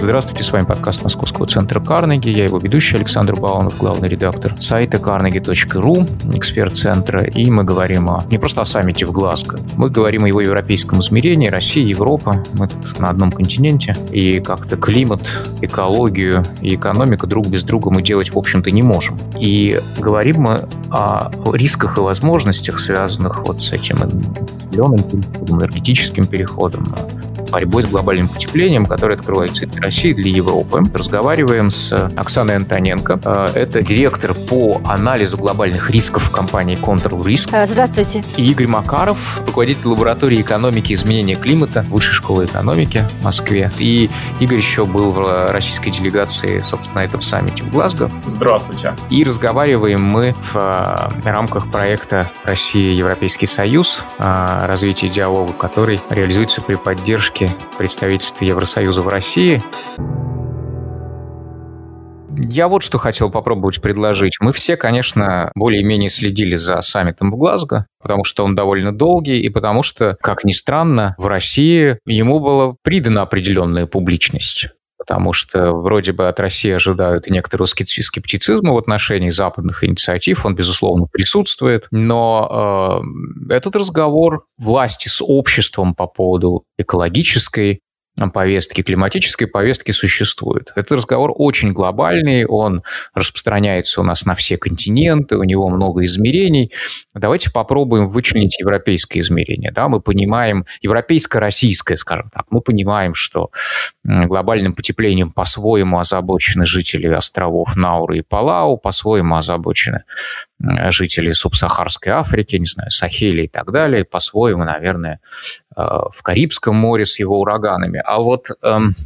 Здравствуйте, с вами подкаст Московского центра Карнеги. Я его ведущий Александр Баунов, главный редактор сайта carnegie.ru, эксперт центра. И мы говорим о, не просто о саммите в Глазго, мы говорим о его европейском измерении, Россия, Европа. Мы тут на одном континенте. И как-то климат, экологию и экономику друг без друга мы делать, в общем-то, не можем. И говорим мы о рисках и возможностях, связанных вот с этим зеленым переходом, энергетическим переходом, борьбой с глобальным потеплением, который открывается для России, для Европы. Разговариваем с Оксаной Антоненко. Э, это директор по анализу глобальных рисков компании Control Risk. Э, здравствуйте. И Игорь Макаров, руководитель лаборатории экономики и изменения климата Высшей школы экономики в Москве. И Игорь еще был в российской делегации, собственно, на этом саммите в Глазго. Здравствуйте. И разговариваем мы в э, рамках проекта «Россия-Европейский Союз. Развитие диалога», который реализуется при поддержке поддержки представительства Евросоюза в России. Я вот что хотел попробовать предложить. Мы все, конечно, более-менее следили за саммитом в Глазго, потому что он довольно долгий, и потому что, как ни странно, в России ему была придана определенная публичность потому что вроде бы от России ожидают некоторого скептицизма в отношении западных инициатив, он, безусловно, присутствует, но э, этот разговор власти с обществом по поводу экологической повестки, климатической повестки существует. Этот разговор очень глобальный, он распространяется у нас на все континенты, у него много измерений. Давайте попробуем вычленить европейское измерение. Да, мы понимаем, европейско-российское, скажем так, мы понимаем, что глобальным потеплением по-своему озабочены жители островов Науры и Палау, по-своему озабочены жители субсахарской Африки, не знаю, Сахели и так далее, по-своему, наверное, в Карибском море с его ураганами. А вот эм,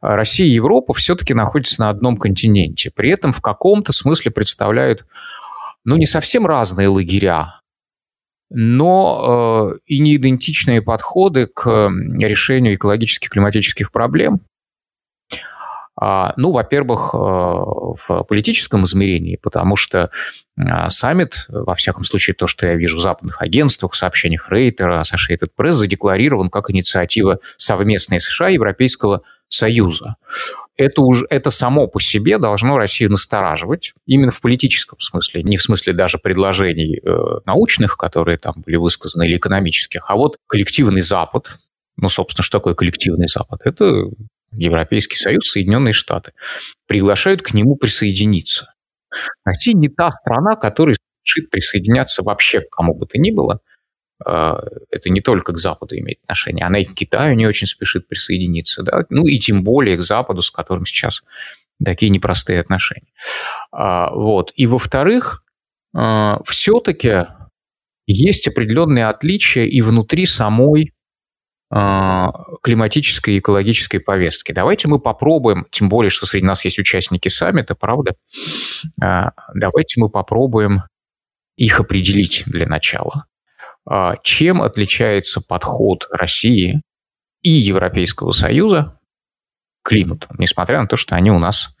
Россия и Европа все-таки находятся на одном континенте. При этом в каком-то смысле представляют, ну, не совсем разные лагеря, но э, и не идентичные подходы к решению экологических климатических проблем. А, ну, во-первых, э, в политическом измерении, потому что а, саммит, во всяком случае, то, что я вижу в западных агентствах, сообщениях Рейтера, Associated Press, задекларирован как инициатива совместной США и Европейского Союза. Это, уже, это само по себе должно Россию настораживать, именно в политическом смысле, не в смысле даже предложений э, научных, которые там были высказаны, или экономических, а вот коллективный Запад, ну, собственно, что такое коллективный Запад? Это Европейский Союз, Соединенные Штаты, приглашают к нему присоединиться. Россия не та страна, которая спешит присоединяться вообще к кому бы то ни было. А, это не только к Западу имеет отношение, она и к Китаю не очень спешит присоединиться. Да? Ну и тем более к Западу, с которым сейчас такие непростые отношения. А, вот. И во-вторых, а, все-таки есть определенные отличия и внутри самой климатической и экологической повестки. Давайте мы попробуем, тем более, что среди нас есть участники саммита, правда, а, давайте мы попробуем их определить для начала. А, чем отличается подход России и Европейского Союза к климату, несмотря на то, что они у нас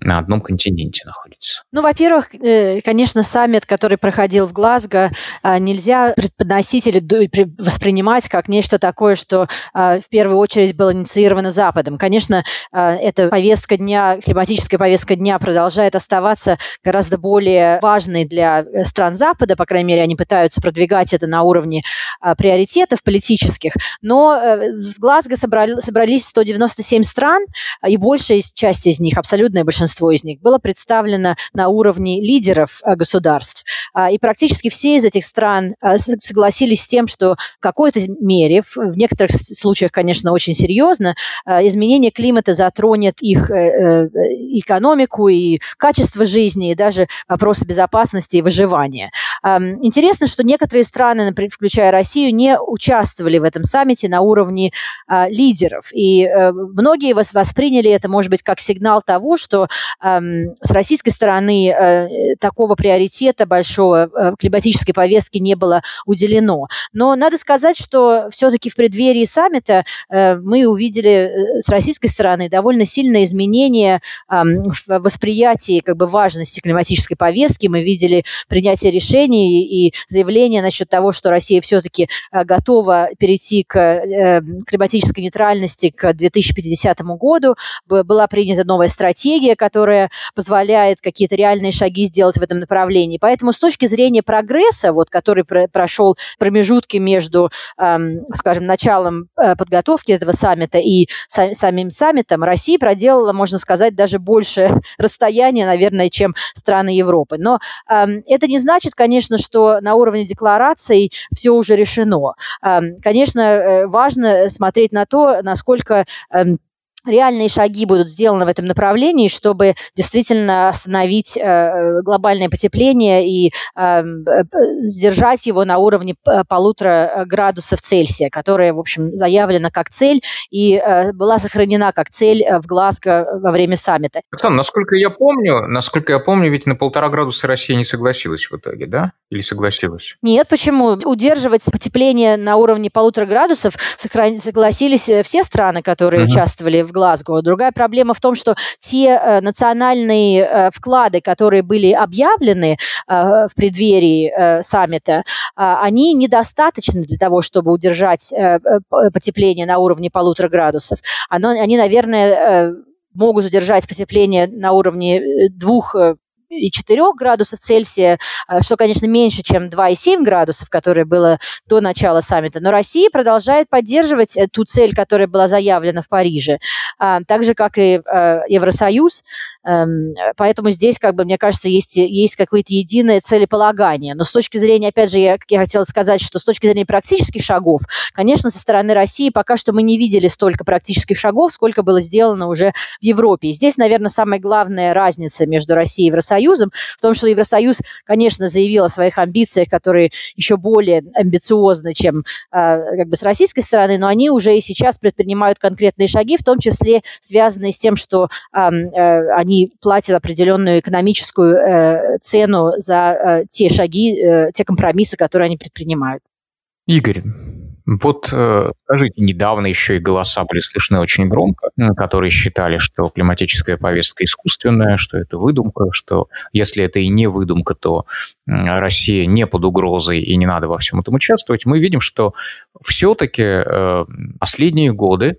на одном континенте находится? Ну, во-первых, э, конечно, саммит, который проходил в Глазго, а, нельзя преподносить или воспринимать как нечто такое, что а, в первую очередь было инициировано Западом. Конечно, а, эта повестка дня, климатическая повестка дня продолжает оставаться гораздо более важной для э, стран Запада, по крайней мере, они пытаются продвигать это на уровне приоритетов политических, но э, в Глазго собрались 197 стран, и большая часть из них, абсолютное большинство, большинство из них, было представлено на уровне лидеров э, государств. А, и практически все из этих стран э, согласились с тем, что в какой-то мере, в некоторых случаях, конечно, очень серьезно, э, изменение климата затронет их экономику и качество жизни, и даже вопросы безопасности и выживания. Интересно, что некоторые страны, например, включая Россию, не участвовали в этом саммите на уровне лидеров. И многие восприняли это, может быть, как сигнал того, что эм, с российской стороны э, такого приоритета большого э, климатической повестки не было уделено. Но надо сказать, что все-таки в преддверии саммита э, мы увидели с российской стороны довольно сильное изменение э, в восприятии как бы важности климатической повестки. Мы видели принятие решений и заявление насчет того, что Россия все-таки готова перейти к климатической нейтральности к 2050 году. Была принята новая стратегия, которая позволяет какие-то реальные шаги сделать в этом направлении. Поэтому с точки зрения прогресса, вот, который прошел промежутки между, эм, скажем, началом э, подготовки этого саммита и самим саммитом, Россия проделала, можно сказать, даже больше расстояния, наверное, чем страны Европы. Но эм, это не значит, конечно, что на уровне деклараций все уже решено. Эм, конечно, э, важно смотреть на то, насколько эм, реальные шаги будут сделаны в этом направлении, чтобы действительно остановить э, э глобальное потепление и эм, э, сдержать его на уровне полутора градусов Цельсия, которая, в общем, заявлена как цель и э, была сохранена как цель в Глазго во время саммита. Оксана, насколько я помню, насколько я помню, ведь на полтора градуса Россия не согласилась в итоге, да? Или согласилась? Нет, почему? Удерживать потепление на уровне полутора градусов согласились э, все страны, которые угу. участвовали в Глазго. Другая проблема в том, что те э, национальные э, вклады, которые были объявлены э, в преддверии саммита, они недостаточны для того, чтобы удержать потепление на уровне полутора градусов. Оно, они, наверное, могут удержать потепление на уровне двух и 4 градусов Цельсия, э, что, конечно, меньше, чем 2,7 градусов, которое было до начала саммита. Но Россия продолжает поддерживать э, ту цель, которая была заявлена в Париже, а, так же, как и э, Евросоюз. Эм, поэтому здесь, как бы, мне кажется, есть, есть какое-то единое целеполагание. Но с точки зрения, опять же, я, я хотела сказать, что с точки зрения практических шагов, конечно, со стороны России пока что мы не видели столько практических шагов, сколько было сделано уже в Европе. И здесь, наверное, самая главная разница между Россией и Евросоюзом Евросоюзом, в том, что Евросоюз, конечно, заявил о своих амбициях, которые еще более амбициозны, чем а, как бы с российской стороны, но они уже и сейчас предпринимают конкретные шаги, в том числе связанные с тем, что а, они платят определенную экономическую э, цену за э, те шаги, э, те компромиссы, которые они предпринимают. Игорь, вот э, скажите, недавно еще и голоса были слышны очень громко, которые считали, что климатическая повестка искусственная, что это выдумка, что если это и не выдумка, то Россия не под угрозой и не надо во всем этом участвовать. Мы видим, что все-таки э, последние годы э,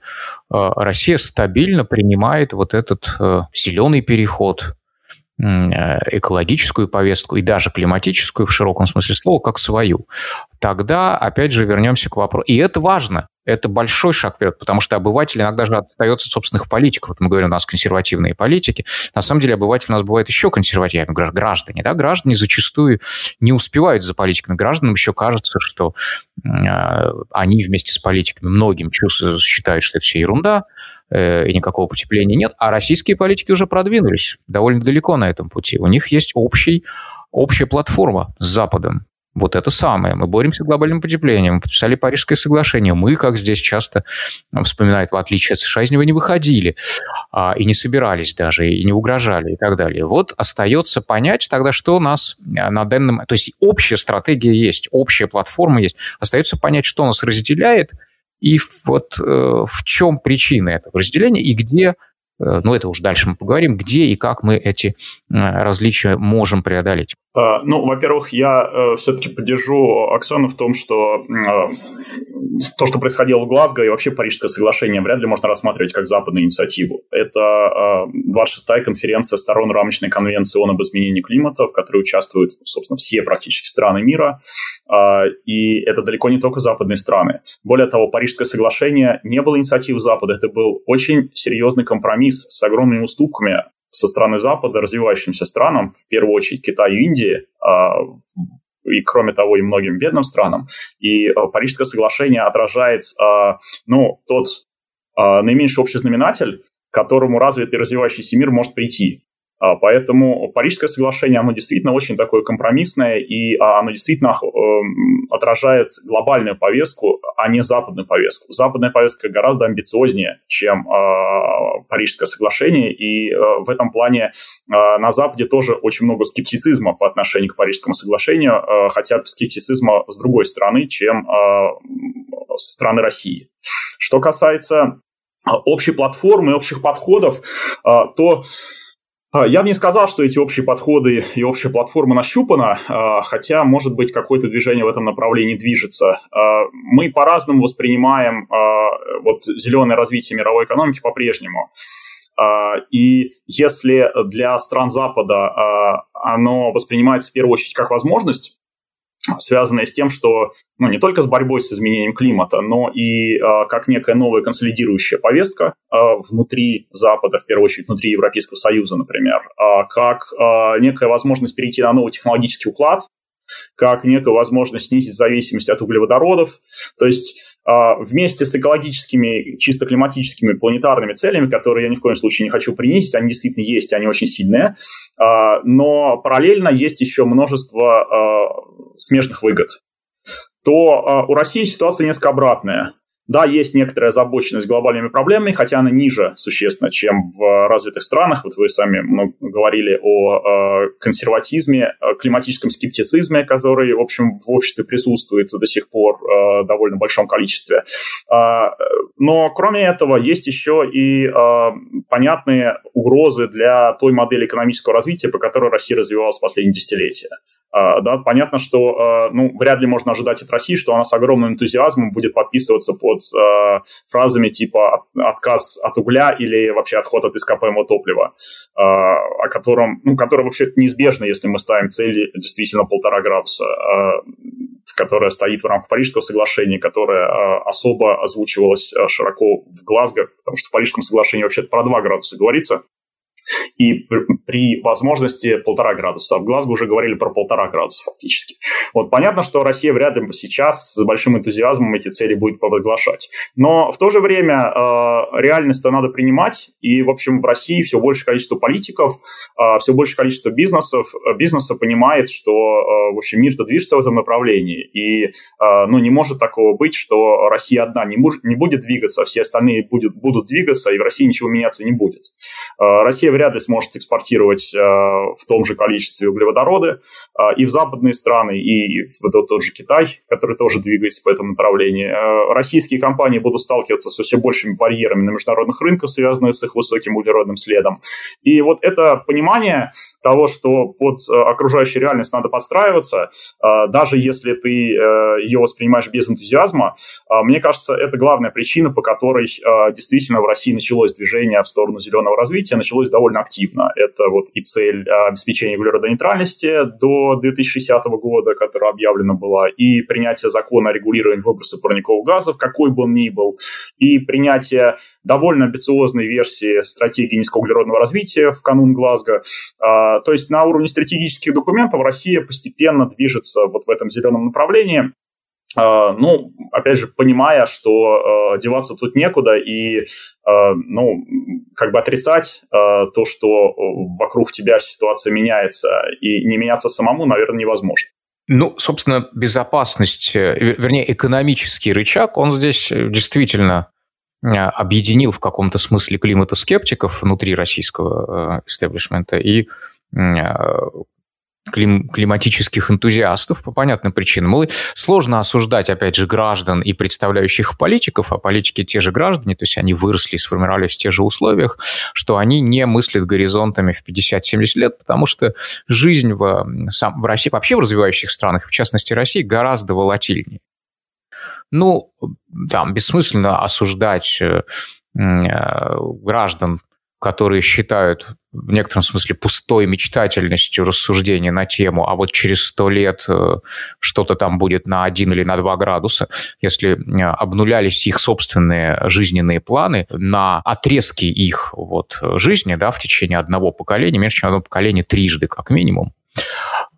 Россия стабильно принимает вот этот зеленый переход, экологическую повестку и даже климатическую в широком смысле слова как свою тогда, опять же, вернемся к вопросу. И это важно. Это большой шаг вперед, потому что обыватель иногда же остается от собственных политиков. Вот мы говорим, у нас консервативные политики. На самом деле обыватель у нас бывает еще консервативнее, граждане. Да? Граждане зачастую не успевают за политиками. Гражданам еще кажется, что э, они вместе с политиками многим чувствуют, считают, что это все ерунда, э, и никакого потепления нет. А российские политики уже продвинулись довольно далеко на этом пути. У них есть общий, общая платформа с Западом. Вот это самое. Мы боремся с глобальным потеплением. Мы подписали Парижское соглашение. Мы, как здесь часто вспоминают, в отличие от США, из него не выходили а, и не собирались даже, и не угрожали и так далее. Вот остается понять тогда, что у нас а, на данном... То есть общая стратегия есть, общая платформа есть. Остается понять, что нас разделяет, и вот э, в чем причина этого разделения, и где Э, ну, это уже дальше мы поговорим, где и как мы эти э, различия можем преодолеть. А, ну, во-первых, я э, все-таки поддержу Оксану в том, что то, что происходило в Глазго и вообще Парижское соглашение вряд ли можно рассматривать как западную инициативу. Это 26-я конференция сторон рамочной конвенции ООН об изменении климата, в которой участвуют, собственно, все практически страны мира. И это далеко не только западные страны. Более того, Парижское соглашение не было инициативой Запада, это был очень серьезный компромисс с огромными уступками со стороны Запада развивающимся странам, в первую очередь Китаю и Индии, а, и, кроме того, и многим бедным странам. И а, Парижское соглашение отражает, ну, тот наименьший общий знаменатель, к которому развитый развивающийся мир может прийти. А, поэтому Парижское соглашение, оно действительно очень такое компромиссное, и а, оно действительно эм, отражает глобальную повестку, а не западную повестку. Западная повестка гораздо амбициознее, чем а, Парижское соглашение, и в этом плане на Западе тоже очень много скептицизма по отношению к Парижскому соглашению, хотя скептицизма с другой стороны, чем со стороны России. Что касается общей платформы, общих подходов, то я бы не сказал, что эти общие подходы и общая платформа нащупана, а, хотя, может быть, какое-то движение в этом направлении движется. А, мы по-разному воспринимаем вот зеленое развитие мировой экономики по-прежнему. И если для стран Запада оно воспринимается в первую очередь как возможность, связанная с тем, что ну, не только с борьбой с изменением климата, но и э, как некая новая консолидирующая повестка э, внутри Запада, в первую очередь внутри Европейского Союза, например, э, как э, некая возможность перейти на новый технологический уклад, как некая возможность снизить зависимость от углеводородов. То есть вместе с экологическими, чисто климатическими, планетарными целями, которые я ни в коем случае не хочу принизить, они действительно есть, они очень сильные, но параллельно есть еще множество смежных выгод, то у России ситуация несколько обратная. Да, есть некоторая озабоченность глобальными проблемами, хотя она ниже существенно, чем в развитых странах. Вот вы сами говорили о э, консерватизме, о климатическом скептицизме, который, в общем, в обществе присутствует до сих пор э, довольно большом количестве. А, но, кроме этого, есть еще и э, понятные угрозы для той модели экономического развития, по которой Россия развивалась в последние десятилетия. Uh, да, понятно, что uh, ну, вряд ли можно ожидать от России, что она с огромным энтузиазмом будет подписываться под uh, фразами типа отказ от угля или вообще отход от ископаемого топлива, о котором, ну, который вообще неизбежно, если мы ставим цель действительно полтора градуса, которая стоит в рамках Парижского соглашения, которая особо озвучивалась широко в Глазго, потому что в Парижском соглашении вообще-то про 2 градуса говорится, и при возможности полтора градуса. В Глазго уже говорили про полтора градуса фактически. Вот понятно, что Россия вряд ли сейчас с большим энтузиазмом эти цели будет провозглашать. Но в то же время э, реальность-то надо принимать, и, в общем, в России все большее количество политиков, э, все большее количество бизнесов, э, бизнеса понимает, что, э, в общем, мир-то движется в этом направлении, и, э, ну, не может такого быть, что Россия одна не, муж, не будет двигаться, а все остальные будет, будут двигаться, и в России ничего меняться не будет. Э, Россия вряд ли сможет экспортировать э, в том же количестве углеводороды э, и в западные страны, и в тот же Китай, который тоже двигается по этому направлению. Э, российские компании будут сталкиваться со все большими барьерами на международных рынках, связанных с их высоким углеродным следом. И вот это понимание того, что под окружающую реальность надо подстраиваться, даже если ты ее воспринимаешь без энтузиазма, мне кажется, это главная причина, по которой действительно в России началось движение в сторону зеленого развития, началось довольно довольно активно. Это вот и цель а, обеспечения углеродонейтральности до 2060 года, которая объявлена была, и принятие закона о регулировании выброса парниковых газов, какой бы он ни был, и принятие довольно амбициозной версии стратегии низкоуглеродного развития в канун Глазго. А, то есть на уровне стратегических документов Россия постепенно движется вот в этом зеленом направлении. Uh, ну, опять же, понимая, что uh, деваться тут некуда, и, uh, ну, как бы отрицать то, что вокруг тебя ситуация меняется, и не меняться самому, наверное, невозможно. Ну, собственно, безопасность, э, вернее, экономический рычаг, он здесь э, действительно объединил в каком-то смысле климатоскептиков внутри российского истеблишмента и клим, климатических энтузиастов по понятным причинам. Мы сложно осуждать, опять же, граждан и представляющих политиков, а политики те же граждане, то есть они выросли, сформировались в тех же условиях, что они не мыслят горизонтами в 50-70 лет, потому что жизнь в, сам, в России, вообще в развивающих странах, в частности России, гораздо волатильнее. Ну, там, бессмысленно осуждать э, э, граждан которые считают в некотором смысле пустой мечтательностью рассуждения на тему, а вот через сто лет э, что-то там будет на один или на два градуса, если э, обнулялись их собственные жизненные планы на отрезки их вот жизни да, в течение одного поколения, меньше, чем одно поколение трижды как минимум,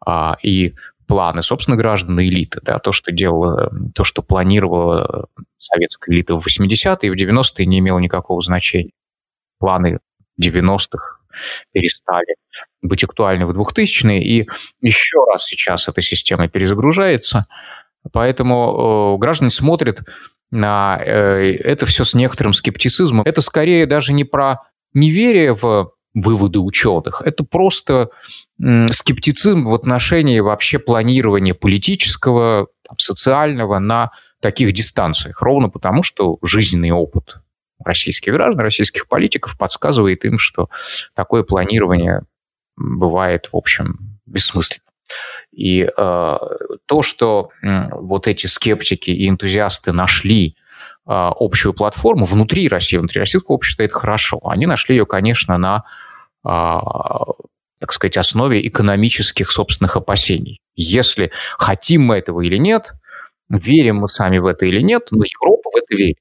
а, и планы, собственно, граждан элиты, да, то, что делала, то, что планировала советская элита в 80-е и в 90-е, не имело никакого значения. Планы 90-х перестали быть актуальны в 2000-е, и еще раз сейчас эта система перезагружается. Поэтому э, граждане смотрят на э, это все с некоторым скептицизмом. Это скорее даже не про неверие в выводы ученых, это просто скептицизм в отношении вообще планирования политического, там, социального на таких дистанциях, ровно потому, что жизненный опыт российских граждан, российских политиков подсказывает им, что такое планирование бывает, в общем, бессмысленным. И э, то, что э, вот эти скептики и энтузиасты нашли э, общую платформу внутри России, внутри российского общества, это хорошо. Они нашли ее, конечно, на, э, так сказать, основе экономических собственных опасений. Если хотим мы этого или нет, верим мы сами в это или нет, но Европа в это верит.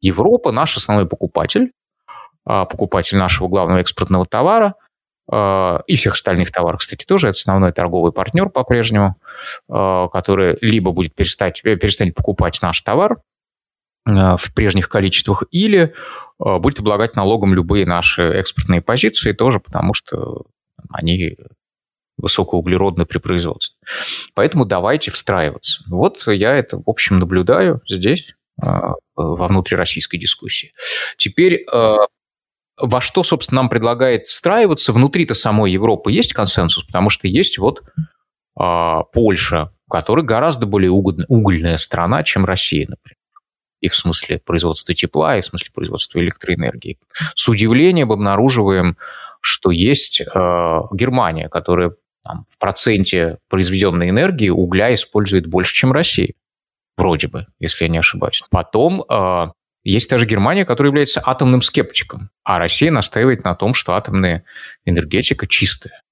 Европа наш основной покупатель, а, покупатель нашего главного экспортного товара а, и всех остальных товаров, кстати, тоже. Это основной торговый партнер по-прежнему, а, который либо будет перестать, э, перестанет покупать наш товар в прежних количествах, или будет облагать налогом любые наши экспортные позиции тоже, потому что они высокоуглеродны при производстве. Поэтому давайте встраиваться. Вот я это, в общем, наблюдаю здесь. А, во внутрироссийской дискуссии. Теперь а, во что, собственно, нам предлагает встраиваться внутри-то самой Европы есть консенсус, потому что есть вот а, Польша, которая гораздо более угольная страна, чем Россия, например. И в смысле производства тепла, и в смысле производства электроэнергии. С удивлением обнаруживаем, что есть Германия, которая там, в проценте произведенной энергии угля использует больше, чем Россия вроде бы, если я не ошибаюсь. Потом э, есть даже Германия, которая является атомным скептиком, а Россия настаивает на том, что атомная энергетика чистая.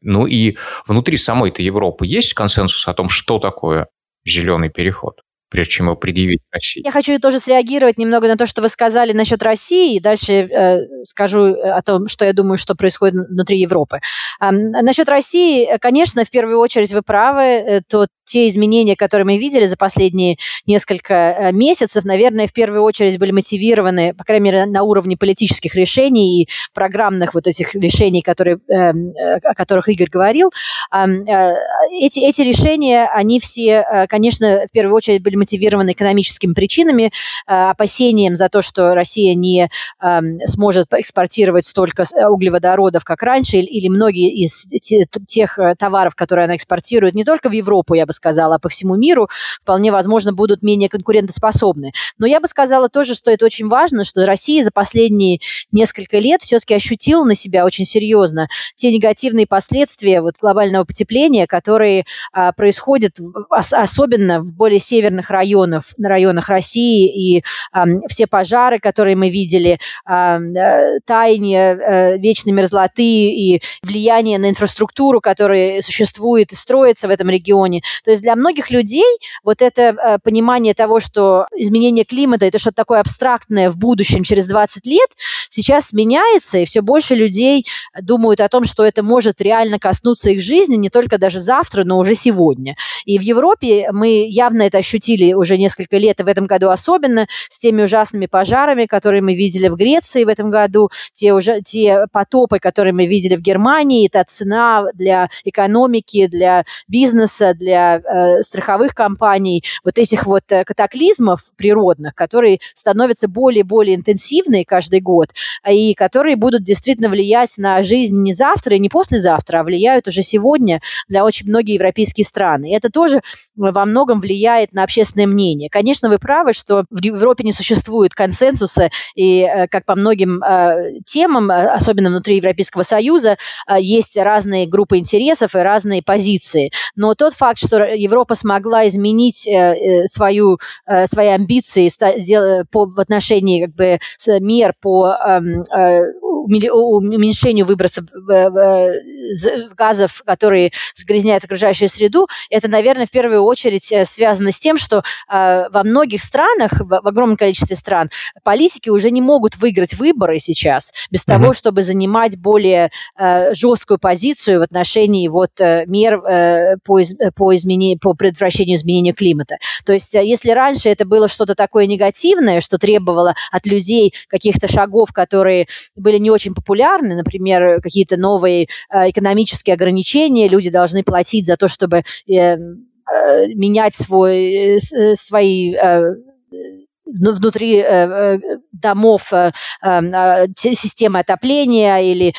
Ну и внутри самой-то Европы есть консенсус о том, что такое зеленый переход? Прежде чем его предъявить России. Я хочу тоже среагировать немного на то, что вы сказали насчет России, и дальше э, скажу э, о том, что я думаю, что происходит внутри Европы. Э, насчет России, конечно, в первую очередь вы правы, э, то те изменения, которые мы видели за последние несколько э, месяцев, наверное, в первую очередь были мотивированы, по крайней мере, на уровне политических решений и программных вот этих решений, которые, эм, э, о которых Игорь говорил. Э, эти, эти решения, они все, э, конечно, в первую очередь были мотивированы экономическими причинами, э, опасением за то, что Россия не э, сможет экспортировать столько э, углеводородов, как раньше, или многие из тех товаров, которые она экспортирует не только в Европу, я бы сказала, а по всему миру, вполне возможно, будут менее конкурентоспособны. Но я бы сказала тоже, что это очень важно, что Россия за последние несколько лет все-таки ощутила на себя очень серьезно те негативные последствия вот глобального потепления, которые а, происходят в, особенно в более северных районов, на районах России, и все пожары, которые мы видели, а, таяние а, вечной мерзлоты и влияние на инфраструктуру, которая существует и строится в этом регионе. То есть для многих людей вот это а, понимание того, что изменение климата – это что-то такое абстрактное в будущем, через 20 лет, сейчас меняется, и все больше людей думают о том, что это может реально коснуться их жизни не только даже завтра, но уже сегодня. И в Европе мы явно это ощутили видели уже несколько лет, и в этом году особенно, с теми ужасными пожарами, которые мы видели в Греции в этом году, те, уже, те потопы, которые мы видели в Германии, это цена для экономики, для бизнеса, для э, страховых компаний, вот этих вот э, катаклизмов природных, которые становятся более и более интенсивные каждый год, и которые будут действительно влиять на жизнь не завтра и не послезавтра, а влияют уже сегодня для очень многих европейских стран. И это тоже во многом влияет на общественное общественное мнение. Конечно, вы правы, что в Европе не существует консенсуса, и э, как по многим э, темам, э, особенно внутри Европейского Союза, есть разные группы интересов и разные позиции. Но тот факт, что Европа смогла изменить свою, свои амбиции в отношении как бы, мер по эм, уменьшению выбросов газов, которые загрязняют окружающую среду, это, наверное, в первую очередь связано с тем, что э, во многих странах, в, огромном количестве стран, политики уже не могут выиграть выборы сейчас без mm-hmm. того, чтобы занимать более э, жесткую позицию в отношении вот э, мер э, по, из, по, изменению, по предотвращению изменения климата. То есть, э, если раньше это было что-то такое негативное, что требовало от людей каких-то шагов, которые были не очень популярны, например, какие-то новые экономические ограничения, люди должны платить за то, чтобы менять свой, свои внутри э, э, домов э, системы отопления или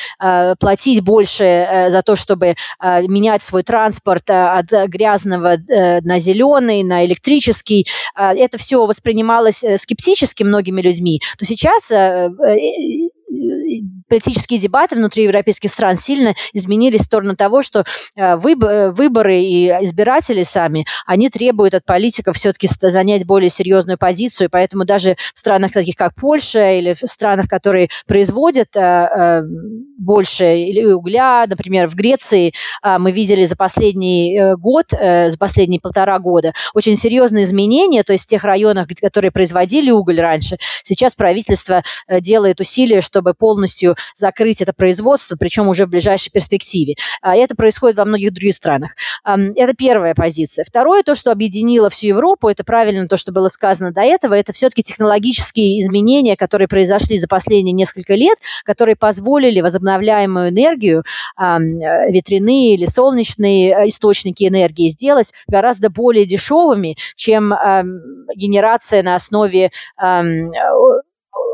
платить больше за то, чтобы менять свой транспорт от грязного на зеленый, на электрический. Это все воспринималось скептически многими людьми. То сейчас политические дебаты внутри европейских стран сильно изменились в сторону того, что э, выборы и избиратели сами, они требуют от политиков все-таки занять более серьезную позицию, поэтому даже в странах таких, как Польша, или в странах, которые производят э, э, больше угля, например, в Греции мы видели за последний год, за последние полтора года очень серьезные изменения, то есть в тех районах, которые производили уголь раньше, сейчас правительство делает усилия, чтобы полностью закрыть это производство, причем уже в ближайшей перспективе. А это происходит во многих других странах. Это первая позиция. Второе, то, что объединило всю Европу, это правильно то, что было сказано до этого, это все-таки технологические изменения, которые произошли за последние несколько лет, которые позволили возобновляемую энергию, ветряные или солнечные э, источники энергии сделать гораздо более дешевыми, чем генерация на основе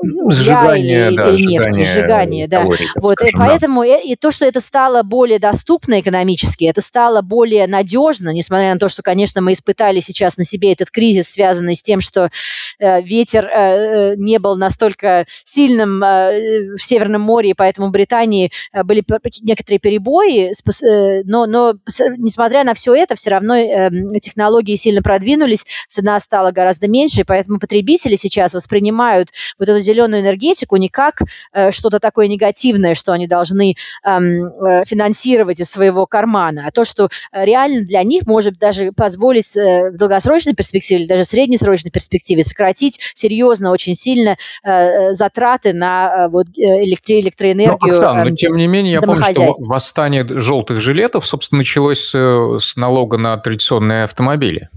ну, зажигание, или, да, или нефти, сжигание, да. Калорий, вот, скажем, и поэтому да. и, то, что это стало более доступно экономически, это стало более надежно, несмотря на то, что, конечно, мы испытали сейчас на себе этот кризис, связанный с тем, что э, ветер э, э не был настолько сильным э, в Северном море, и поэтому в Британии э, были некоторые перебои, э, но, но несмотря на все это, все равно э, технологии сильно продвинулись, цена стала гораздо меньше, и поэтому потребители сейчас воспринимают вот эту зеленую энергетику не как э, что-то такое негативное, что они должны эм, э, финансировать из своего кармана, а то, что э, реально для них может даже позволить в долгосрочной перспективе или даже в среднесрочной перспективе сократить серьезно, очень сильно затраты на вот, электри электроэнергию. Но, Оксана, э, но тем не менее, я помню, что восстание желтых жилетов, собственно, началось с налога на традиционные автомобили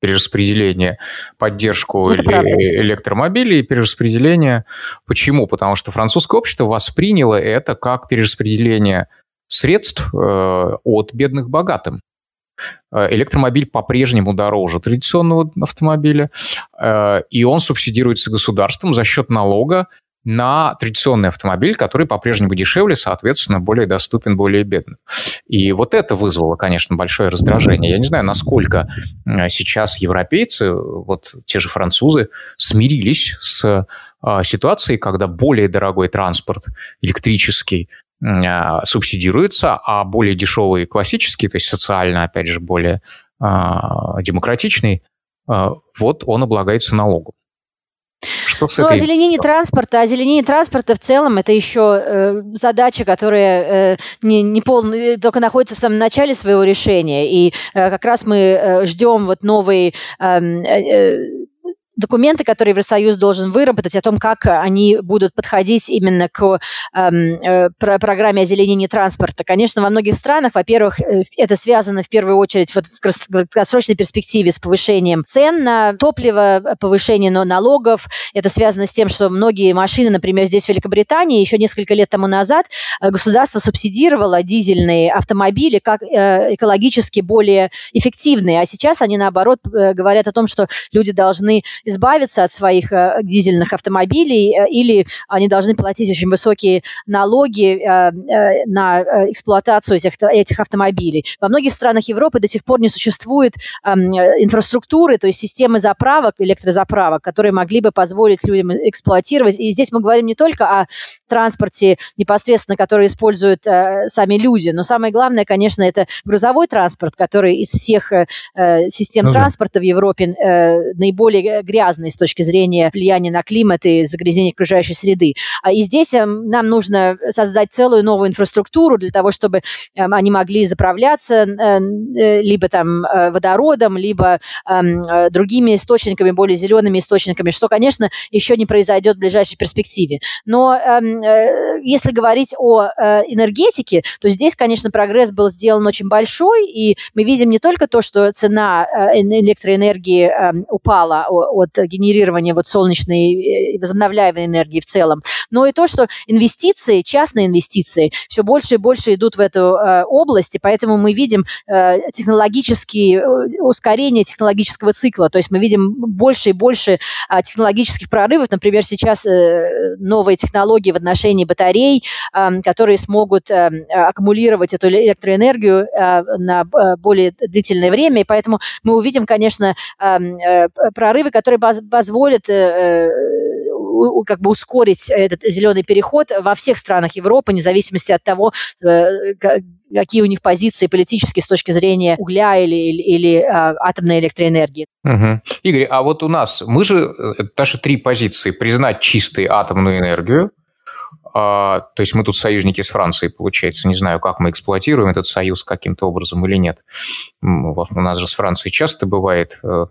перераспределение, поддержку электромобилей и перераспределение. Почему? Потому что французское общество восприняло это как перераспределение средств э, от бедных богатым. Э, электромобиль по-прежнему дороже традиционного автомобиля, э, и он субсидируется государством за счет налога на традиционный автомобиль, который по-прежнему дешевле, соответственно, более доступен более бедным. И вот это вызвало, конечно, большое раздражение. Я не знаю, насколько э, сейчас европейцы, вот те же французы, смирились с а, ситуацией, когда более дорогой транспорт электрический субсидируется, а более дешевый классический, то есть социально, опять же, более а, демократичный, вот он облагается налогом. Что с ну, этой... озеленение транспорта, озеленение транспорта в целом это еще э, задача, которая э, не, не пол, э, только находится в самом начале своего решения. И э, как раз мы э, ждем вот новый эм, э, э, документы, которые Евросоюз должен выработать, о том, как они будут подходить именно к эм, э, про программе озеленения транспорта. Конечно, во многих странах, во-первых, э, это связано в первую очередь вот в краткосрочной перспективе с повышением цен на топливо, повышением налогов. Это связано с тем, что многие машины, например, здесь в Великобритании, еще несколько лет тому назад э, государство субсидировало дизельные автомобили как э, экологически более эффективные, а сейчас они, наоборот, говорят о том, что люди должны избавиться от своих э, дизельных автомобилей, э, или они должны платить очень высокие налоги э, на эксплуатацию этих, этих автомобилей. Во многих странах Европы до сих пор не существует эм, инфраструктуры, то есть системы заправок, электрозаправок, которые могли бы позволить людям эксплуатировать. И здесь мы говорим не только о транспорте непосредственно, который используют сами люди, но самое главное, конечно, это грузовой транспорт, который из всех систем ну, транспорта в Европе наиболее грязный грязной с точки зрения влияния на климат и загрязнения окружающей среды. А И здесь эм, нам нужно создать целую новую инфраструктуру для того, чтобы эм, они могли заправляться э, э, либо там э, водородом, либо эм, другими источниками, более зелеными источниками, что, конечно, еще не произойдет в ближайшей перспективе. Но если говорить о энергетике, то здесь, конечно, прогресс был сделан очень большой, и мы видим не только то, что цена электроэнергии упала от от генерирования вот солнечной и возобновляемой энергии в целом, но и то, что инвестиции, частные инвестиции все больше и больше идут в эту область, и поэтому мы видим технологические ускорение технологического цикла, то есть мы видим больше и больше технологических прорывов, например, сейчас новые технологии в отношении батарей, которые смогут аккумулировать эту электроэнергию на более длительное время, и поэтому мы увидим, конечно, э, прорывы, которые позволят э, как бы ускорить этот зеленый переход во всех странах Европы, вне зависимости от того, э, какие у них позиции политические с точки зрения угля или, или, или а, атомной электроэнергии. Угу. Игорь, а вот у нас, мы же, наши три позиции, признать чистой атомную энергию, а, то есть мы тут союзники с Францией, получается. Не знаю, как мы эксплуатируем этот союз каким-то образом или нет. У нас же с Францией часто бывает э,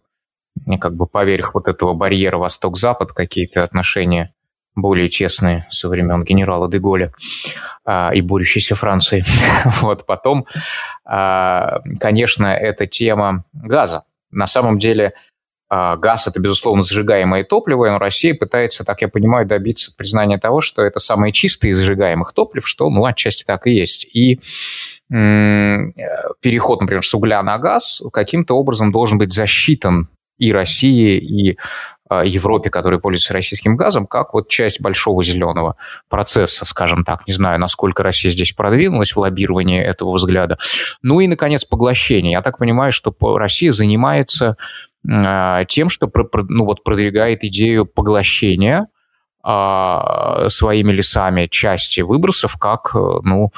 как бы поверх вот этого барьера Восток-Запад какие-то отношения более честные со времен генерала Деголя а, и борющейся Франции. вот потом, а, конечно, это тема газа. На самом деле а, газ – это, безусловно, зажигаемое топливо, но Россия пытается, так я понимаю, добиться признания того, что это самое чистое из зажигаемых топлив, что, ну, отчасти так и есть. И переход, например, с угля на газ каким-то образом должен быть засчитан и России, и а, Европе, которые пользуются российским газом, как вот часть большого зеленого процесса, скажем так. Не знаю, насколько Россия здесь продвинулась в лоббировании этого взгляда. Ну и, наконец, поглощение. Я так понимаю, что Россия занимается а, тем, что ну, вот, продвигает идею поглощения а, своими лесами части выбросов как, э, ну,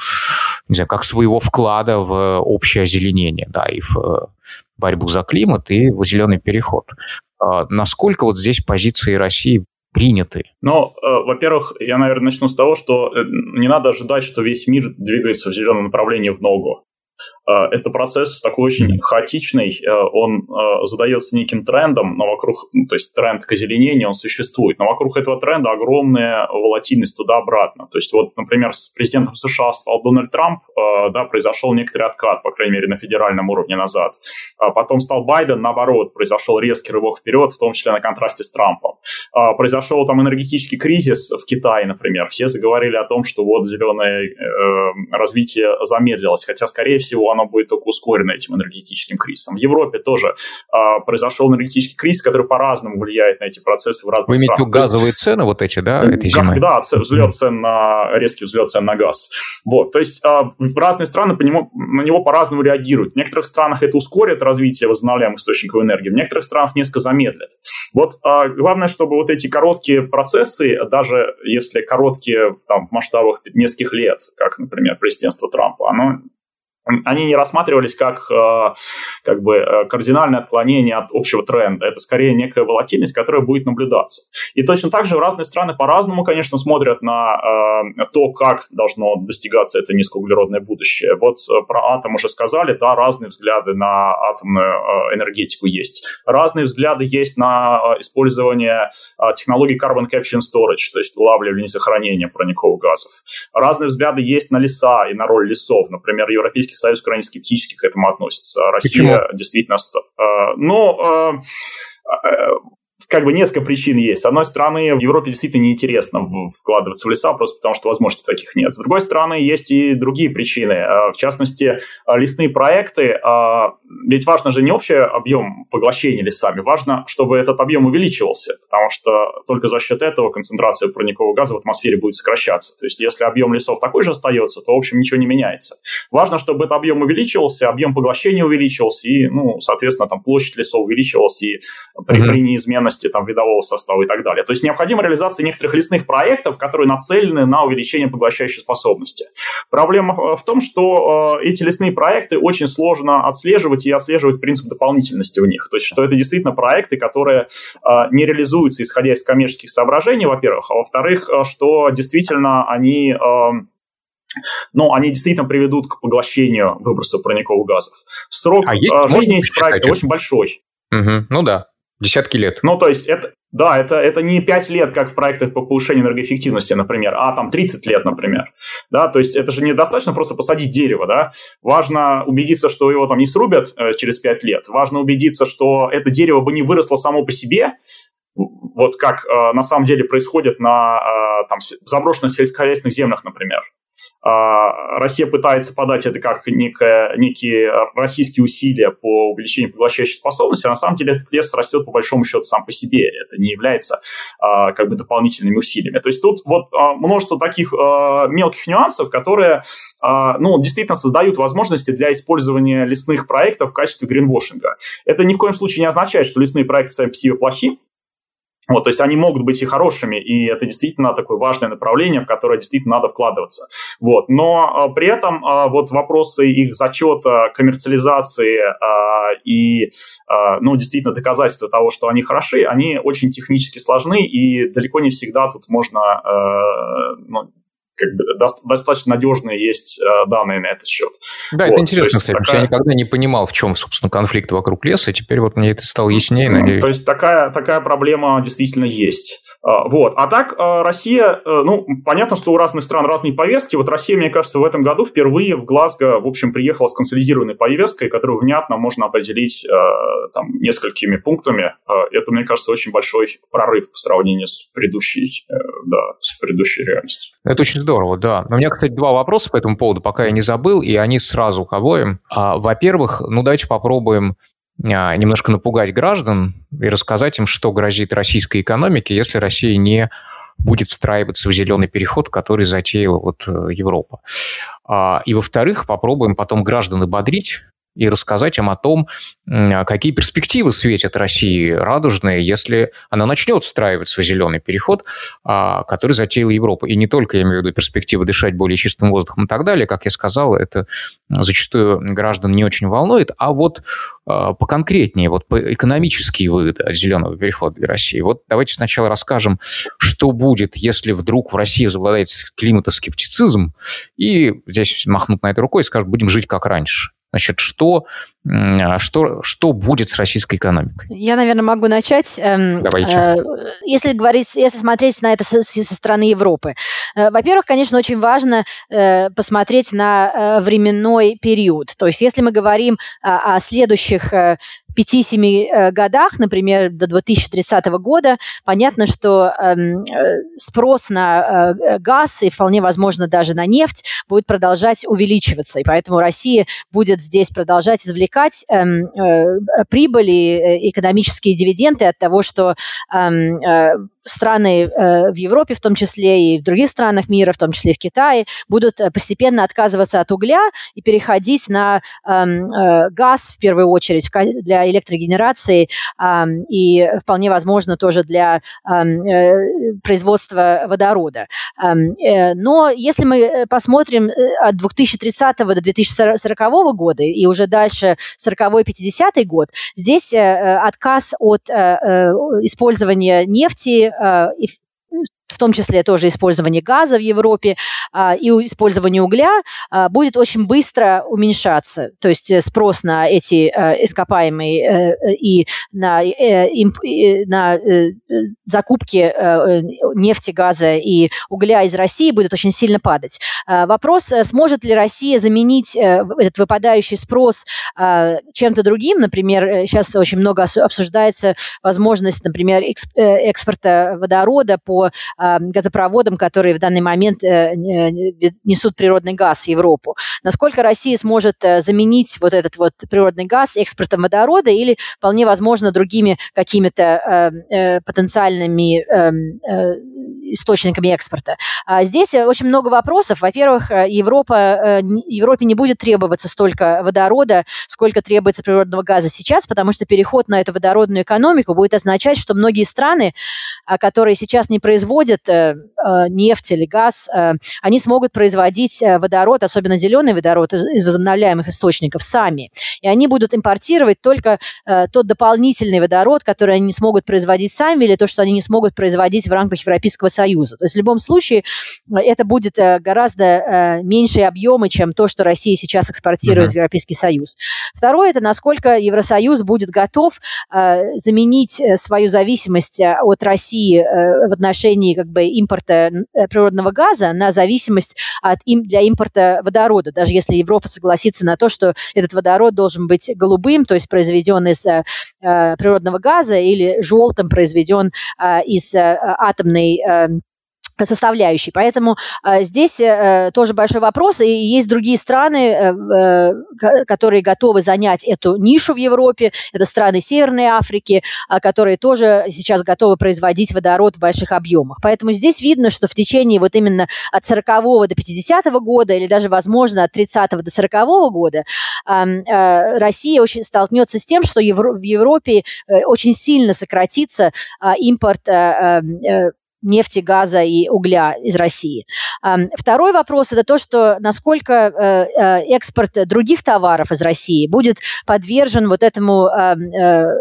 не знаю, как своего вклада в общее озеленение, да, и в э, борьбу за климат, и зеленый переход. А, насколько вот здесь позиции России приняты? Ну, э, во-первых, я, наверное, начну с того, что не надо ожидать, что весь мир двигается в зеленом направлении в ногу. Э, это процесс такой очень хаотичный, э, он э, задается неким трендом, но вокруг, ну, то есть тренд к озеленению, он существует, но вокруг этого тренда огромная волатильность туда-обратно. То есть вот, например, с президентом США стал Дональд Трамп, да, произошел некоторый откат, по крайней мере, на федеральном уровне назад. А потом стал Байден, наоборот, произошел резкий рывок вперед, в том числе на контрасте с Трампом. А произошел там энергетический кризис в Китае, например. Все заговорили о том, что вот зеленое развитие замедлилось, хотя, скорее всего, всего, оно будет только ускорено этим энергетическим кризисом. В Европе тоже а, произошел энергетический кризис, который по-разному влияет на эти процессы в разных Вы имеете в газовые цены вот эти, да, этой зимой? Да, взлет цен на, резкий взлет цен на газ. Вот, то есть а, в разные страны по нему, на него по-разному реагируют. В некоторых странах это ускорит развитие возобновляемых источников энергии, в некоторых странах несколько замедлит. Вот а, главное, чтобы вот эти короткие процессы, даже если короткие там, в масштабах нескольких лет, как, например, президентство Трампа, оно они не рассматривались как, э, как бы э, кардинальное отклонение от общего тренда. Это скорее некая волатильность, которая будет наблюдаться. И точно так же разные страны по-разному, конечно, смотрят на э, то, как должно достигаться это низкоуглеродное будущее. Вот про атом уже сказали, да, разные взгляды на атомную энергетику есть. Разные взгляды есть на использование технологий carbon capture and storage, то есть улавливания и сохранения парниковых газов. Разные взгляды есть на леса и на роль лесов. Например, Европейский Союз крайне скептически к этому относится. Россия Почему? действительно... Э, но э, как бы несколько причин есть. С одной стороны, в Европе действительно неинтересно вкладываться в леса, просто потому что возможностей таких нет. С другой стороны, есть и другие причины. В частности, лесные проекты. Ведь важно же не общий объем поглощения лесами, важно, чтобы этот объем увеличивался, потому что только за счет этого концентрация парникового газа в атмосфере будет сокращаться. То есть, если объем лесов такой же остается, то, в общем, ничего не меняется. Важно, чтобы этот объем увеличивался, объем поглощения увеличивался, и, ну, соответственно, там площадь лесов увеличивалась, и при, mm-hmm. при неизменности особенности там, видового состава и так далее. То есть необходима реализация некоторых лесных проектов, которые нацелены на увеличение поглощающей способности. Проблема в том, что э, эти лесные проекты очень сложно отслеживать и отслеживать принцип дополнительности в них. То есть что это действительно проекты, которые э, не реализуются исходя из коммерческих соображений, во-первых, а во-вторых, э, что действительно они... Э, но они действительно приведут к поглощению выбросов парниковых газов. Срок а есть, жизни этих проектов очень большой. Угу, ну да. Десятки лет. Ну, то есть, это, да, это, это не 5 лет, как в проектах по повышению энергоэффективности, например, а там 30 лет, например. Да, то есть, это же недостаточно просто посадить дерево, да. Важно убедиться, что его там не срубят э, через 5 лет. Важно убедиться, что это дерево бы не выросло само по себе, вот как на самом деле происходит на там, заброшенных сельскохозяйственных землях, например. А, Россия пытается подать это как некое, некие российские усилия по увеличению поглощающей способности, а на самом деле этот лес растет по большому счету сам по себе. Это не является а, как бы дополнительными усилиями. То есть тут вот а, множество таких мелких нюансов, которые ну, действительно создают возможности для использования лесных проектов в качестве гринвошинга. Это ни в коем случае не означает, что лесные проекты сами по себе плохи. Вот, то есть они могут быть и хорошими, и это действительно такое важное направление, в которое действительно надо вкладываться. Вот. Но э, при этом э, вот вопросы их зачета, коммерциализации э, и, э, ну, действительно доказательства того, что они хороши, они очень технически сложны, и далеко не всегда тут можно э, ну, как бы достаточно надежные есть э, данные на этот счет. Да, вот, это интересно, кстати, такая... я никогда не понимал, в чем, собственно, конфликт вокруг леса, и теперь вот мне это стало яснее, надеюсь. То есть такая, такая проблема действительно есть. А, вот. А так а, Россия, э, ну, понятно, что у разных стран разные повестки. Вот Россия, мне кажется, в этом году впервые в Глазго, в общем, приехала с консолидированной повесткой, которую внятно можно определить э, там несколькими пунктами. Это, мне кажется, очень большой прорыв в сравнении с предыдущей, да, с предыдущей реальностью. Это очень здорово, да. У меня, кстати, два вопроса по этому поводу, пока я не забыл, и они сразу к обоим. А, во-первых, ну давайте попробуем а, немножко напугать граждан и рассказать им, что грозит российской экономике, если Россия не будет встраиваться в зеленый переход, который затеяла вот э, Европа. А, и, во-вторых, попробуем потом граждан ободрить, и рассказать им о том, какие перспективы светят России радужные, если она начнет встраиваться в зеленый переход, а, который затеяла Европа. И не только, я имею в виду, перспективы дышать более чистым воздухом и так далее, как я сказал, это зачастую граждан не очень волнует, а вот а, поконкретнее, вот по экономические выгоды от зеленого перехода для России. Вот давайте сначала расскажем, что будет, если вдруг в России возобладает климатоскептицизм, и здесь махнут на это рукой и скажут, будем жить как раньше. Значит, что, а, что, что будет с российской экономикой? Я, наверное, могу начать. Эм, Давайте. Э, если говорить, если смотреть на это со, со стороны Европы. Э, во-первых, конечно, очень важно э, посмотреть на временной период. То есть, если мы говорим о следующих 5-7 годах, например, до 2030 года, понятно, что эм, спрос на газ и вполне возможно даже на нефть будет продолжать увеличиваться. И поэтому Россия будет здесь продолжать извлекать эм, прибыли, экономические дивиденды от того, что страны э, в Европе, в том числе и в других странах мира, в том числе и в Китае, будут э, постепенно отказываться от угля и переходить на эм, э, газ в первую очередь для электрогенерации и вполне возможно тоже для эм, производства водорода. Эм, но если мы посмотрим от 2030 до 2040 года и уже дальше 40-50 год, здесь отказ от использования нефти в том числе тоже использование газа в Европе а, и использование угля а, будет очень быстро уменьшаться. То есть э, спрос на эти э, ископаемые э, и на, на закупки нефти, газа и угля из России будет очень сильно падать. А, вопрос, сможет ли Россия заменить этот выпадающий спрос чем-то другим? Например, сейчас очень много обсуждается возможность, например, экспорта водорода по газопроводам, которые в данный момент э, несут природный газ в Европу. Насколько Россия сможет э, заменить вот этот вот природный газ экспортом водорода или вполне возможно другими какими-то э, потенциальными эм, источниками экспорта. А здесь очень много вопросов. Во-первых, Европа, Европе не будет требоваться столько водорода, сколько требуется природного газа сейчас, потому что переход на эту водородную экономику будет означать, что многие страны, а, которые сейчас не производят производят э, э, нефть или газ, э, они смогут производить водород, особенно зеленый водород из возобновляемых источников сами. И они будут импортировать только тот дополнительный водород, который они не смогут производить сами, или то, что они не смогут производить в рамках Европейского Евросоюза. То есть в любом случае это будет гораздо меньшие объемы, чем то, что Россия сейчас экспортирует uh-huh. в Европейский Союз. Второе – это насколько Евросоюз будет готов заменить свою зависимость от России в отношении как бы, импорта природного газа на зависимость от, для импорта водорода, даже если Европа согласится на то, что этот водород должен быть голубым, то есть произведен из э, э природного газа, или желтым произведен э, из э, атомной э, составляющей. Поэтому э, здесь э, тоже большой вопрос. И есть другие страны, э, э, которые готовы занять эту нишу в Европе. Это страны Северной Африки, э, которые тоже сейчас готовы производить водород в больших объемах. Поэтому здесь видно, что в течение вот именно от 40 до 50 года или даже, возможно, от 30 до 40 года э, э, Россия очень столкнется с тем, что Евро в Европе э, очень сильно сократится э, импорт э, э, нефти, газа и угля из России. Второй вопрос – это то, что насколько э, э, экспорт других товаров из России будет подвержен вот этому э,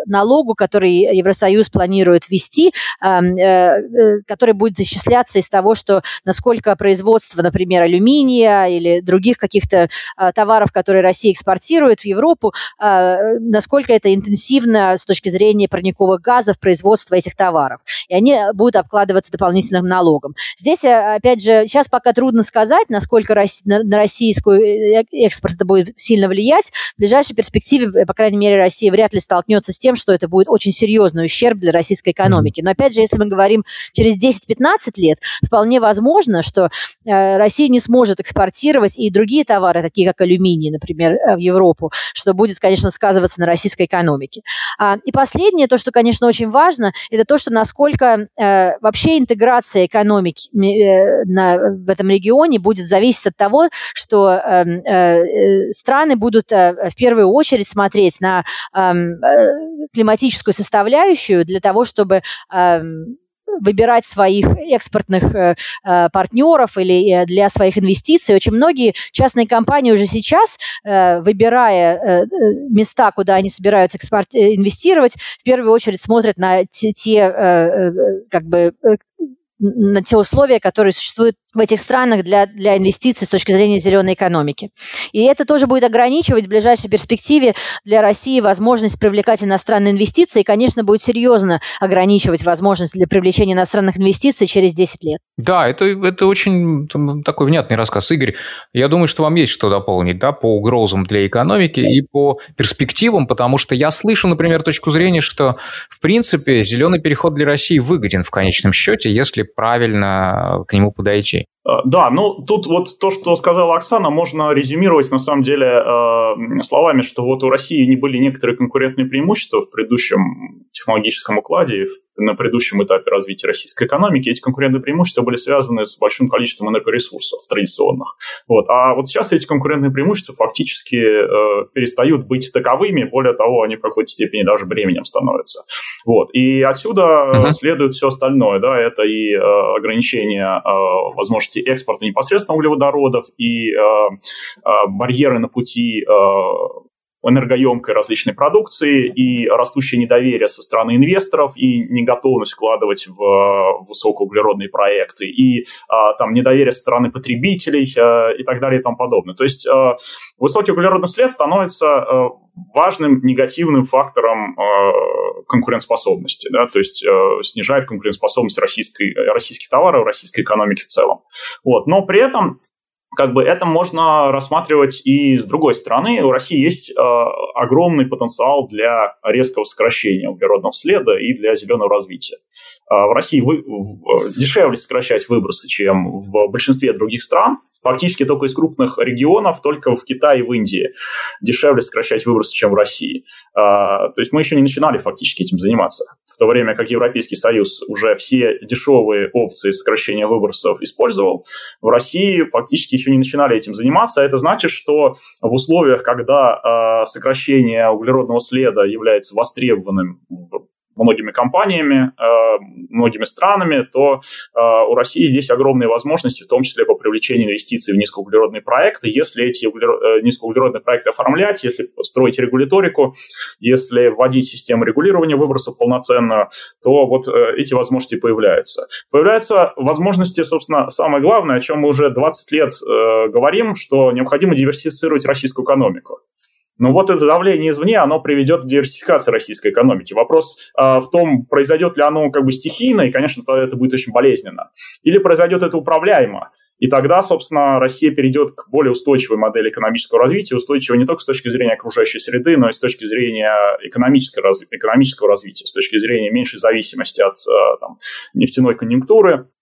налогу, который Евросоюз планирует ввести, который будет зачисляться из того, что насколько производство, например, алюминия или других каких-то товаров, которые Россия экспортирует в Европу, насколько это интенсивно с точки зрения парниковых газов производства этих товаров. И они будут обкладываться является дополнительным налогом. Здесь, э, опять же, сейчас пока трудно сказать, насколько на российскую э, экспорт это будет сильно влиять. В ближайшей перспективе, э, по крайней мере, Россия вряд ли столкнется с тем, что это будет очень серьезный ущерб для российской экономики. Но, опять же, если мы говорим через 10-15 лет, вполне возможно, что Россия не сможет экспортировать и другие товары, такие как алюминий, например, в Европу, что будет, конечно, сказываться на российской экономике. А, и последнее, то, что, конечно, очень важно, это то, что насколько вообще интеграция экономики э, на, в этом регионе будет зависеть от того, что эм, э, э, страны будут в первую очередь смотреть на эм, климатическую составляющую для того, чтобы эм, выбирать своих экспортных э, э, партнеров или э, для своих инвестиций. Очень многие частные компании уже сейчас, э, выбирая э, места, куда они собираются экспорт, инвестировать, в первую очередь смотрят на те, те как бы на те условия, которые существуют в этих странах для, для инвестиций с точки зрения зеленой экономики. И это тоже будет ограничивать в ближайшей перспективе для России возможность привлекать иностранные инвестиции и, конечно, будет серьезно ограничивать возможность для привлечения иностранных инвестиций через 10 лет. Да, это, это очень такой внятный рассказ. Игорь, я думаю, что вам есть что дополнить да, по угрозам для экономики и по перспективам, потому что я слышал, например, точку зрения, что, в принципе, зеленый переход для России выгоден в конечном счете, если правильно к нему подойти. Э, да, ну тут вот то, что сказала Оксана, можно резюмировать на самом деле э, словами, что вот у России не были некоторые конкурентные преимущества в предыдущем технологическом укладе, на предыдущем этапе развития российской экономики. Эти конкурентные преимущества были связаны с большим количеством энергоресурсов традиционных. Вот. А вот сейчас эти конкурентные преимущества фактически э, перестают быть таковыми, более того, они в какой-то степени даже бременем становятся. Вот. И отсюда uh-huh. следует все остальное. Да? Это и э, ограничение э, возможности экспорта непосредственно углеводородов, и э, э, барьеры на пути э, энергоемкой различной продукции и растущее недоверие со стороны инвесторов и неготовность вкладывать в э, высокоуглеродные проекты и а, там недоверие со стороны потребителей а, и так далее и тому подобное. То есть а, высокий углеродный след становится важным негативным фактором а, конкурентоспособности, да, то есть снижает конкурентоспособность российской, российских товаров, российской экономики в целом. Вот. Но при этом как бы это можно рассматривать и с другой стороны. У России есть э, огромный потенциал для резкого сокращения углеродного следа и для зеленого развития. Э, в России вы, в, дешевле сокращать выбросы, чем в большинстве других стран. Фактически только из крупных регионов, только в Китае и в Индии дешевле сокращать выбросы, чем в России. Э, то есть мы еще не начинали фактически этим заниматься то время как Европейский Союз уже все дешевые опции сокращения выбросов использовал, в России фактически еще не начинали этим заниматься. Это значит, что в условиях, когда э, сокращение углеродного следа является востребованным в многими компаниями, многими странами, то у России здесь огромные возможности, в том числе по привлечению инвестиций в низкоуглеродные проекты. Если эти низкоуглеродные проекты оформлять, если строить регуляторику, если вводить систему регулирования выбросов полноценную, то вот эти возможности появляются. Появляются возможности, собственно, самое главное, о чем мы уже 20 лет говорим, что необходимо диверсифицировать российскую экономику. Но вот это давление извне, оно приведет к диверсификации российской экономики. Вопрос э, в том, произойдет ли оно как бы стихийно, и, конечно, тогда это будет очень болезненно. Или произойдет это управляемо. И тогда, собственно, Россия перейдет к более устойчивой модели экономического развития, устойчивой не только с точки зрения окружающей среды, но и с точки зрения экономического, экономического развития, с точки зрения меньшей зависимости от э, там, нефтяной конъюнктуры, а,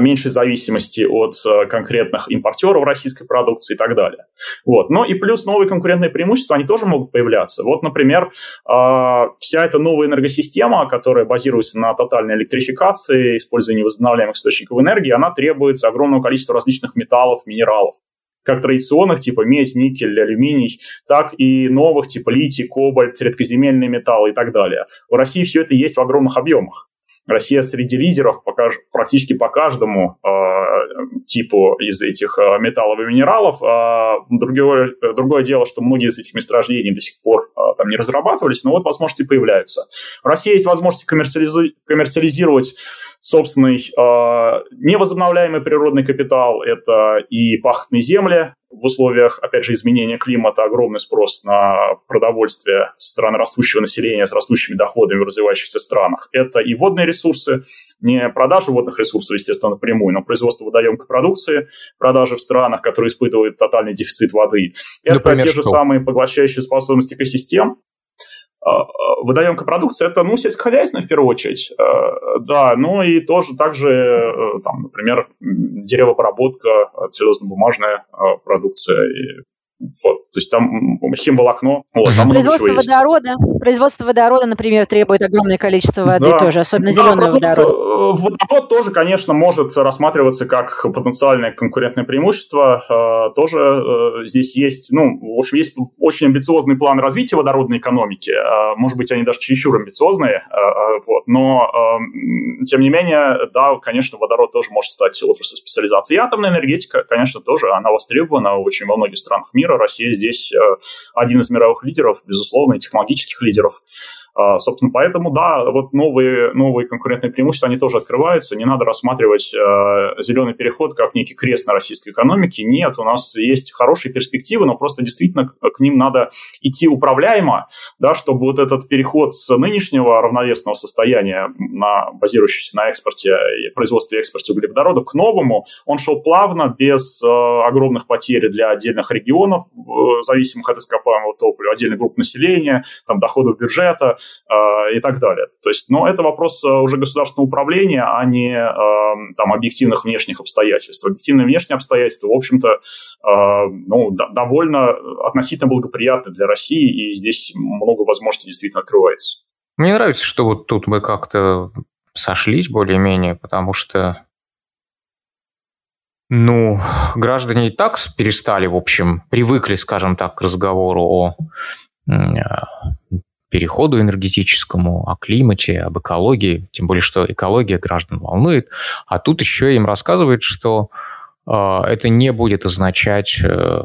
меньшей зависимости от а, конкретных импортеров российской продукции и так далее. Вот. Но и плюс новые конкурентные преимущества, они тоже могут появляться. Вот, например, а, вся эта новая энергосистема, которая базируется на тотальной электрификации, использовании возобновляемых источников энергии, она требует огромного количества различных металлов, минералов как традиционных, типа медь, никель, алюминий, так и новых, типа литий, кобальт, редкоземельные металлы и так далее. В России все это есть в огромных объемах. Россия среди лидеров по, практически по каждому э, типу из этих э, металлов и минералов. Э, другое, другое дело, что многие из этих месторождений до сих пор э, там не разрабатывались, но вот возможности появляются. В России есть возможность коммерциализи- коммерциализировать собственный э, невозобновляемый природный капитал. Это и пахотные земли, в условиях, опять же, изменения климата огромный спрос на продовольствие со стороны растущего населения с растущими доходами в развивающихся странах. Это и водные ресурсы, не продажа водных ресурсов, естественно, напрямую, но производство водоемкой продукции, продажи в странах, которые испытывают тотальный дефицит воды. Это Например, те же что? самые поглощающие способности экосистем, а, а, водоемкая продукция это, ну, сельскохозяйственная в первую очередь, а, да, ну и тоже также, э, там, например, деревообработка, целлюлозно-бумажная продукция и вот, то есть там химволокно. Вот, там производство водорода, есть. производство водорода, например, требует огромное количество воды да. тоже, особенно да, зеленый водород. Э, водород тоже, конечно, может рассматриваться как потенциальное конкурентное преимущество. Э, тоже э, здесь есть, ну, в общем, есть очень амбициозный план развития водородной экономики. Может быть, они даже чересчур амбициозные, вот, но тем не менее, да, конечно, водород тоже может стать отраслью специализации. И атомная энергетика, конечно, тоже, она востребована очень во многих странах мира мира. Россия здесь э, один из мировых лидеров, безусловно, и технологических лидеров. А, собственно, поэтому, да, вот новые, новые конкурентные преимущества, они тоже открываются. Не надо рассматривать э, зеленый переход как некий крест на российской экономике. Нет, у нас есть хорошие перспективы, но просто действительно к ним надо идти управляемо, да, чтобы вот этот переход с нынешнего равновесного состояния, на, базирующегося на экспорте производстве и экспорте углеводородов, к новому, он шел плавно, без э, огромных потерь для отдельных регионов, э, зависимых от ископаемого топлива, отдельных групп населения, там, доходов бюджета, Э, и так далее. То есть, но это вопрос э, уже государственного управления, а не эм, там объективных внешних обстоятельств. Объективные внешние обстоятельства, в общем-то, э, ну, довольно относительно благоприятны для России, и здесь много возможностей действительно открывается. Мне нравится, что вот тут мы как-то сошлись более-менее, потому что ну, граждане и так перестали, в общем, привыкли, скажем так, к разговору о переходу энергетическому, о климате, об экологии, тем более, что экология граждан волнует, а тут еще им рассказывают, что э, это не будет означать, э,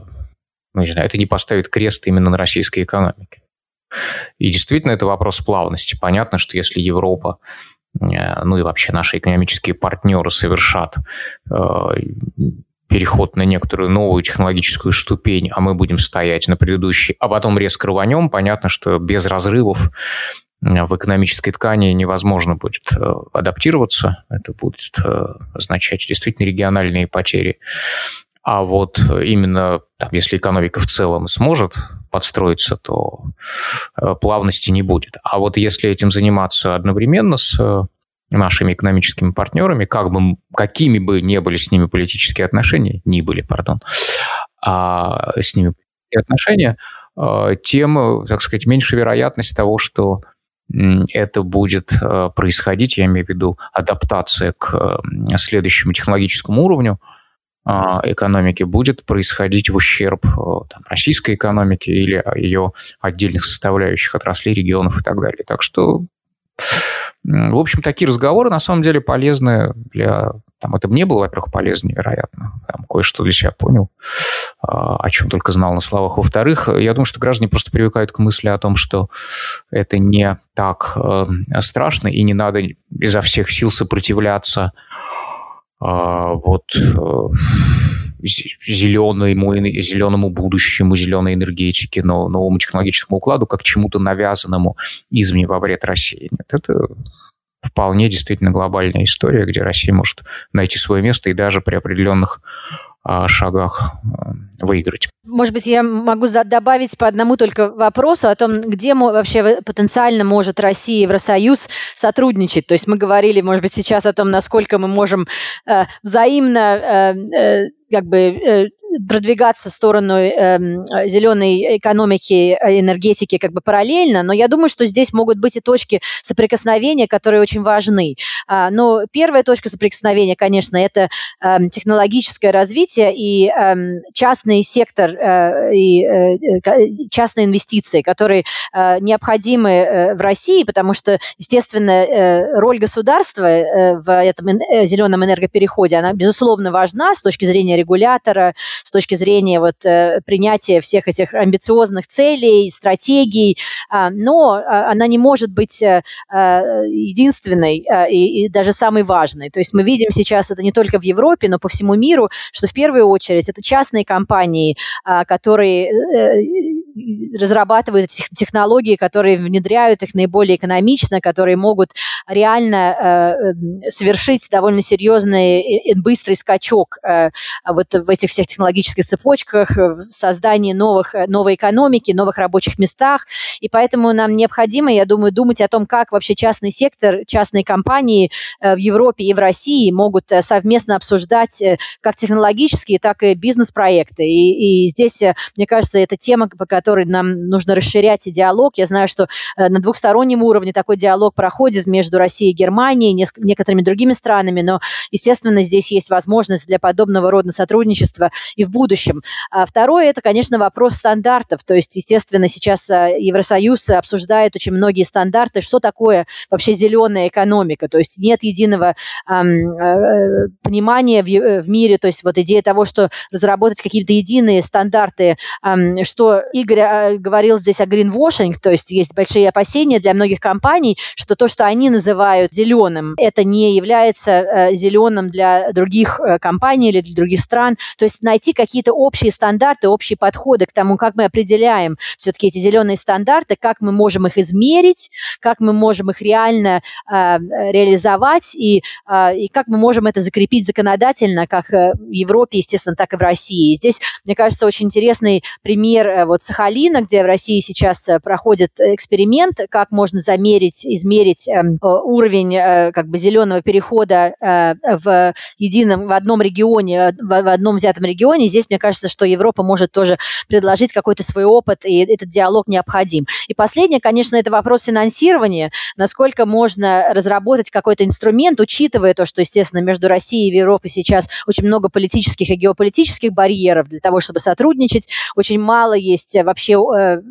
ну, не знаю, это не поставит крест именно на российской экономике. И действительно, это вопрос плавности. Понятно, что если Европа э, ну и вообще наши экономические партнеры совершат э, переход на некоторую новую технологическую ступень, а мы будем стоять на предыдущей, а потом резко рванем, понятно, что без разрывов в экономической ткани невозможно будет э, адаптироваться. Это будет э, означать действительно региональные потери. А вот именно там, если экономика в целом сможет подстроиться, то э, плавности не будет. А вот если этим заниматься одновременно с нашими экономическими партнерами, как бы, какими бы не были с ними политические отношения, не были, пардон, а с ними отношения, а, тем, так сказать, меньше вероятность того, что это будет а, происходить, я имею в виду адаптация к следующему технологическому уровню а, экономики будет происходить в ущерб там, российской экономике или ее отдельных составляющих отраслей, регионов и так далее. Так что В общем, такие разговоры на самом деле полезны для... Там, это мне было, во-первых, полезно, невероятно. Там, кое-что для себя понял, а, о чем только знал на словах. Во-вторых, я думаю, что граждане просто привыкают к мысли о том, что это не так э, страшно, и не надо изо всех сил сопротивляться э, вот э, зеленому, зеленому будущему, зеленой энергетике, новому технологическому укладу, как чему-то навязанному извне во вред России. Нет, это вполне действительно глобальная история, где Россия может найти свое место и даже при определенных шагах а, выиграть. Может быть, я могу добавить по одному только вопросу о том, где вообще потенциально может Россия и Евросоюз сотрудничать. То есть мы говорили, может быть, сейчас о том, насколько мы можем э, взаимно э, э, как бы э, продвигаться в сторону э, зеленой экономики, э, энергетики как бы параллельно, но я думаю, что здесь могут быть и точки соприкосновения, которые очень важны. А, но первая точка соприкосновения, конечно, это э, технологическое развитие и э, частный сектор э, и э, частные инвестиции, которые э, необходимы э, в России, потому что, естественно, э, роль государства э, в этом э, зеленом энергопереходе, она, безусловно, важна с точки зрения регулятора, с точки зрения вот, э, принятия всех этих амбициозных целей, стратегий, а, но а, она не может быть э, а, единственной и, и даже самой важной. То есть мы видим сейчас это не только в Европе, но по всему миру, что в первую очередь это частные компании, которые э, разрабатывают технологии, которые внедряют их наиболее экономично, которые могут реально э, совершить довольно серьезный и быстрый скачок э, вот в этих всех технологических цепочках, в создании новых, новой экономики, новых рабочих местах. И поэтому нам необходимо, я думаю, думать о том, как вообще частный сектор, частные компании э, в Европе и в России могут э, совместно обсуждать э, как технологические, так и бизнес-проекты. И, и здесь, э, мне кажется, это тема, по которой нам нужно расширять диалог. Я знаю, что э, на двухстороннем уровне такой диалог проходит между Россией и Германией, некоторыми другими странами, но, естественно, здесь есть возможность для подобного рода сотрудничества и в будущем. А второе, это, конечно, вопрос стандартов. То есть, естественно, сейчас э, Евросоюз обсуждает очень многие стандарты, что такое вообще зеленая экономика. То есть нет единого эм, э, понимания в, в мире, то есть вот идея того, что разработать какие-то единые стандарты, эм, что Э, говорил здесь о greenwashing, то есть есть большие опасения для многих компаний, что то, что они называют зеленым, это не является э, зеленым для других э, компаний или для других стран. То есть найти какие-то общие стандарты, общие подходы к тому, как мы определяем все-таки эти зеленые стандарты, как мы можем их измерить, как мы можем их реально реализовать и, и как мы можем это закрепить законодательно, как в Европе, естественно, так и в России. Здесь, мне кажется, очень интересный пример вот Сахалина, где в России сейчас проходит эксперимент, как можно замерить, измерить э, уровень э, как бы зеленого перехода э, в едином, в одном регионе, в, одном взятом регионе. Здесь, мне кажется, что Европа может тоже предложить какой-то свой опыт, и этот диалог необходим. И последнее, конечно, это вопрос финансирования. Насколько можно разработать какой-то инструмент, учитывая то, что, естественно, между Россией и Европой сейчас очень много политических и геополитических барьеров для того, чтобы сотрудничать. Очень мало есть вообще э,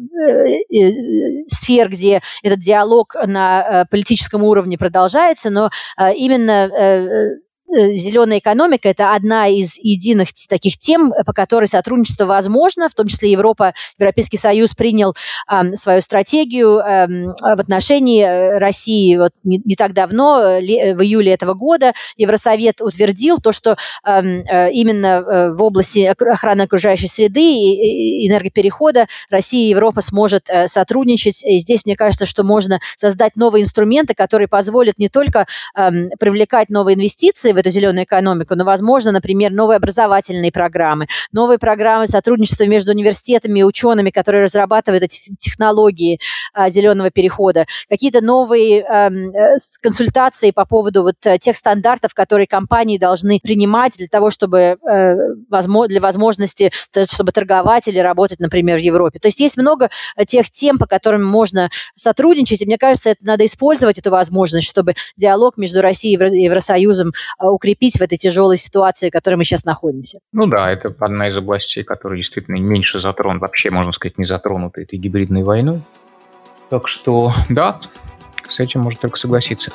э, сфер, где этот диалог на э, политическом уровне продолжается, но э, именно э, Э, зеленая экономика – это одна из единых таких тем, по которой сотрудничество возможно, в том числе Европа, Европейский Союз принял э, свою стратегию э, в отношении э, России вот не, не так давно, ли, в июле этого года, Евросовет утвердил то, что эм, э, именно в области охраны окружающей среды и энергоперехода Россия и Европа сможет э, сотрудничать. И здесь, мне кажется, что можно создать новые инструменты, которые позволят не только э, привлекать новые инвестиции в эту зеленую экономику, но, возможно, например, новые образовательные программы, новые программы сотрудничества между университетами и учеными, которые разрабатывают эти технологии а, зеленого перехода, какие-то новые э, консультации по поводу вот э, тех стандартов, которые компании должны принимать для того, чтобы возможно, для возможности, чтобы торговать или работать, например, в Европе. То есть есть много тех тем, по которым можно сотрудничать, и мне кажется, это надо использовать эту возможность, чтобы диалог между Россией и Евросоюзом а, укрепить в этой тяжелой ситуации, в которой мы сейчас находимся. Ну да, это одна из областей, которая действительно меньше затронут, вообще, можно сказать, не затронута этой гибридной войной. Так что, да, с этим можно только согласиться.